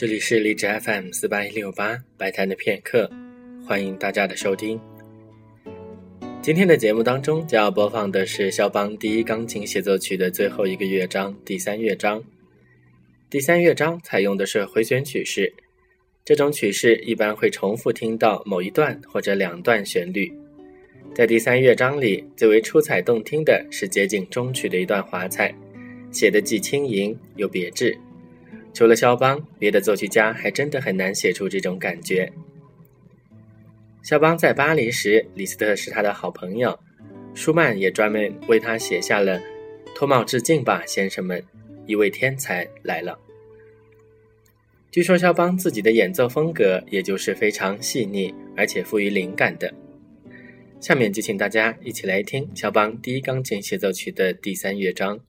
这里是荔枝 FM 四八一六八白谈的片刻，欢迎大家的收听。今天的节目当中将要播放的是肖邦第一钢琴协奏曲的最后一个乐章——第三乐章。第三乐章采用的是回旋曲式，这种曲式一般会重复听到某一段或者两段旋律。在第三乐章里，最为出彩动听的是接近中曲的一段华彩，写的既轻盈又别致。除了肖邦，别的作曲家还真的很难写出这种感觉。肖邦在巴黎时，李斯特是他的好朋友，舒曼也专门为他写下了“脱帽致敬吧，先生们，一位天才来了”。据说肖邦自己的演奏风格，也就是非常细腻而且富于灵感的。下面就请大家一起来听肖邦第一钢琴协奏曲的第三乐章。